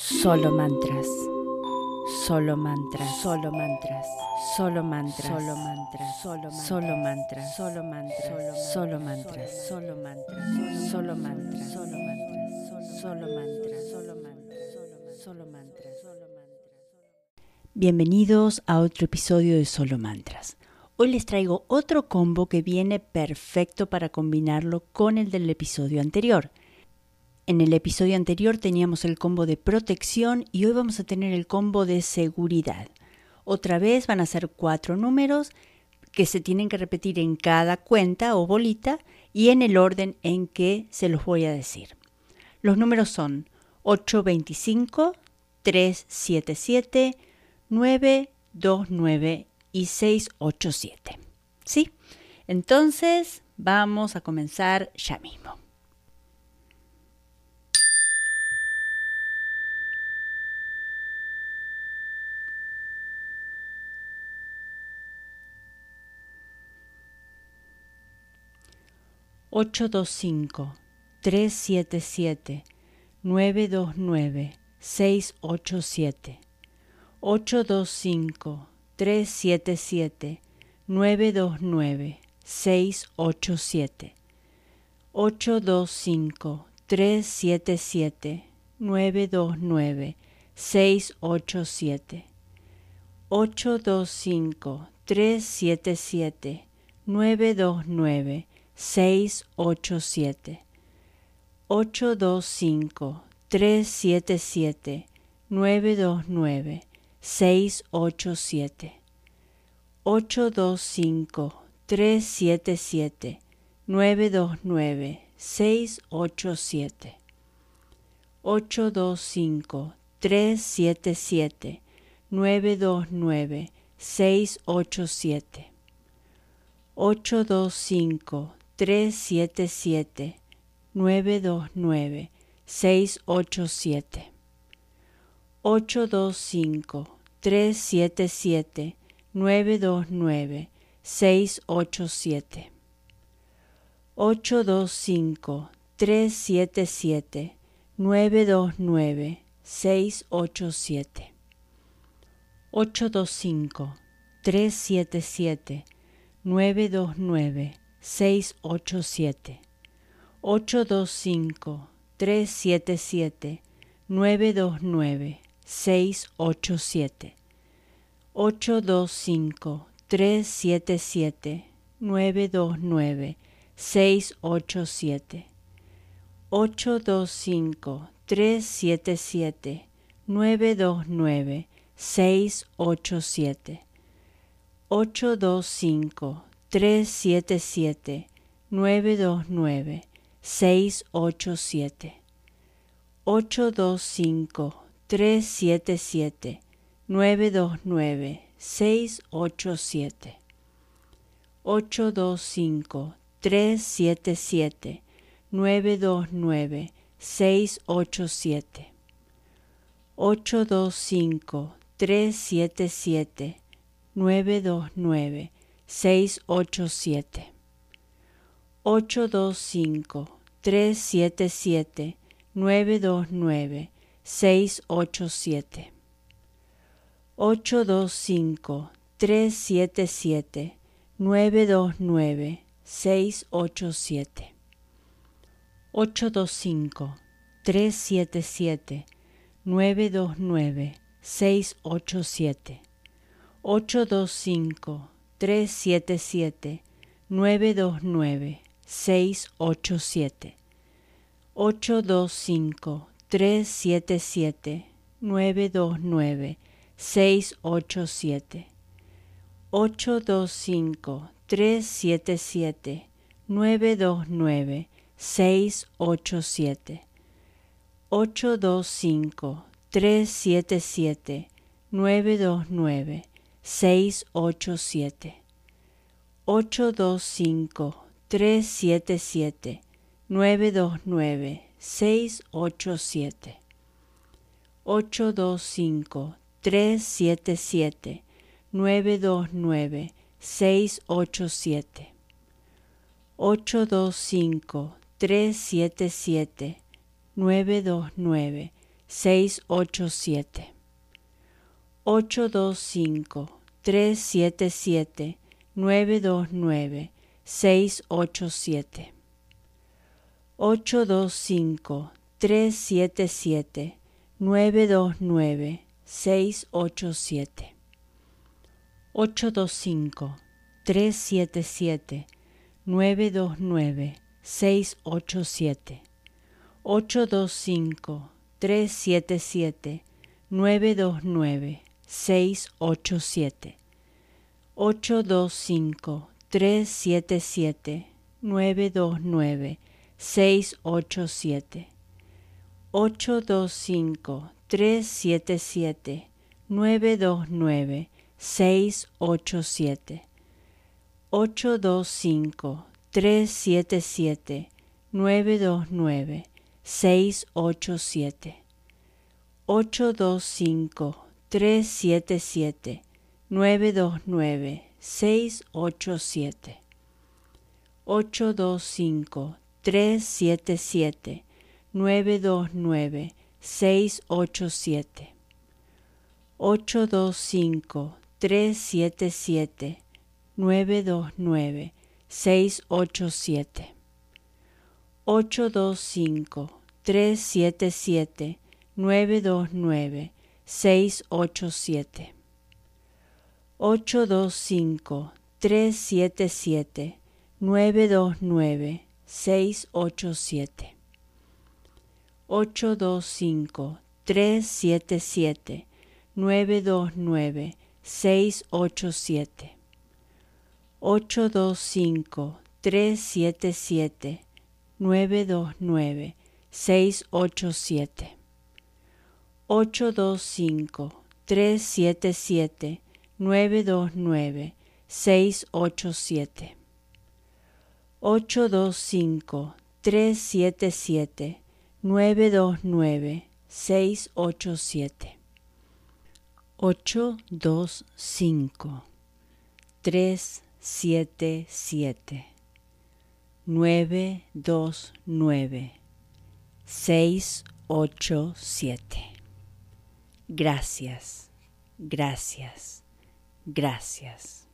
Solo mantras. Solo mantras. Solo mantras. Solo mantras. Solo mantras. Solo mantras. Solo mantras. Solo mantras. Solo mantras. Solo mantras. Solo mantras. Solo mantras. Solo mantras. Solo mantras. Solo mantras. Bienvenidos a otro episodio de Solo Mantras. Hoy les traigo otro combo que viene perfecto para combinarlo con el del episodio anterior. En el episodio anterior teníamos el combo de protección y hoy vamos a tener el combo de seguridad. Otra vez van a ser cuatro números que se tienen que repetir en cada cuenta o bolita y en el orden en que se los voy a decir. Los números son 825, 377, 929 y 687. ¿Sí? Entonces vamos a comenzar ya mismo. Ocho dos cinco, tres siete siete, nueve dos nueve, seis ocho siete, ocho dos cinco, tres siete siete, nueve dos nueve, seis ocho siete, ocho dos cinco, tres siete siete, nueve dos nueve, seis ocho siete, ocho dos cinco, tres siete siete, nueve dos nueve, 687 825 377 929 687 825 377 929 687 825 377 929 687 825 tres siete siete nueve dos nueve seis ocho siete. ocho dos cinco tres siete siete nueve dos nueve seis ocho siete. ocho dos cinco tres siete siete nueve dos nueve seis ocho siete. ocho dos cinco tres siete siete nueve dos nueve 687 825 377 929 687 825 377 929 687 825 377 929 687 825 687 ocho dos cinco tres siete siete nueve dos nueve seis ocho siete ocho dos cinco tres siete siete nueve dos nueve seis ocho siete ocho dos cinco tres siete siete nueve dos nueve 687 825 377 929 687 825 377 929 687 825 377 929 687 825 tres siete siete nueve dos nueve seis ocho siete ocho dos cinco tres siete siete nueve dos nueve seis ocho siete ocho dos cinco tres siete siete nueve dos nueve seis ocho siete ocho dos cinco tres siete siete nueve dos nueve 687 825 377 929 687 825 377 929 687 825 377 929 687 825 tres siete siete nueve dos nueve seis ocho siete. ocho dos cinco tres siete siete nueve dos nueve seis ocho siete. ocho dos cinco tres siete siete nueve dos nueve seis ocho siete. ocho dos cinco tres siete siete nueve dos nueve 687 825 377 929 687 825 377 929 687 825 377 929 687 825 Tres siete siete, nueve dos nueve, seis ocho siete, ocho dos cinco, tres siete siete, nueve dos nueve, seis ocho siete, ocho dos cinco, tres siete siete, nueve dos nueve, seis ocho siete, ocho dos cinco, tres siete siete, nueve dos nueve, 687 825 377 929 687 825 377 929 687 825 377 929 687 Ocho, dos, cinco, tres, siete, siete, nueve, dos, nueve, seis, ocho, siete. Ocho, dos, cinco, tres, siete, siete, nueve, dos, nueve, seis, ocho, siete. Ocho, dos, cinco, tres, siete, siete. Nueve, dos, nueve, seis, ocho, siete. Gracias, gracias, gracias.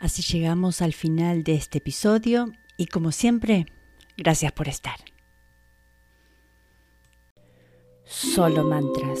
Así llegamos al final de este episodio y como siempre, gracias por estar. Solo mantras,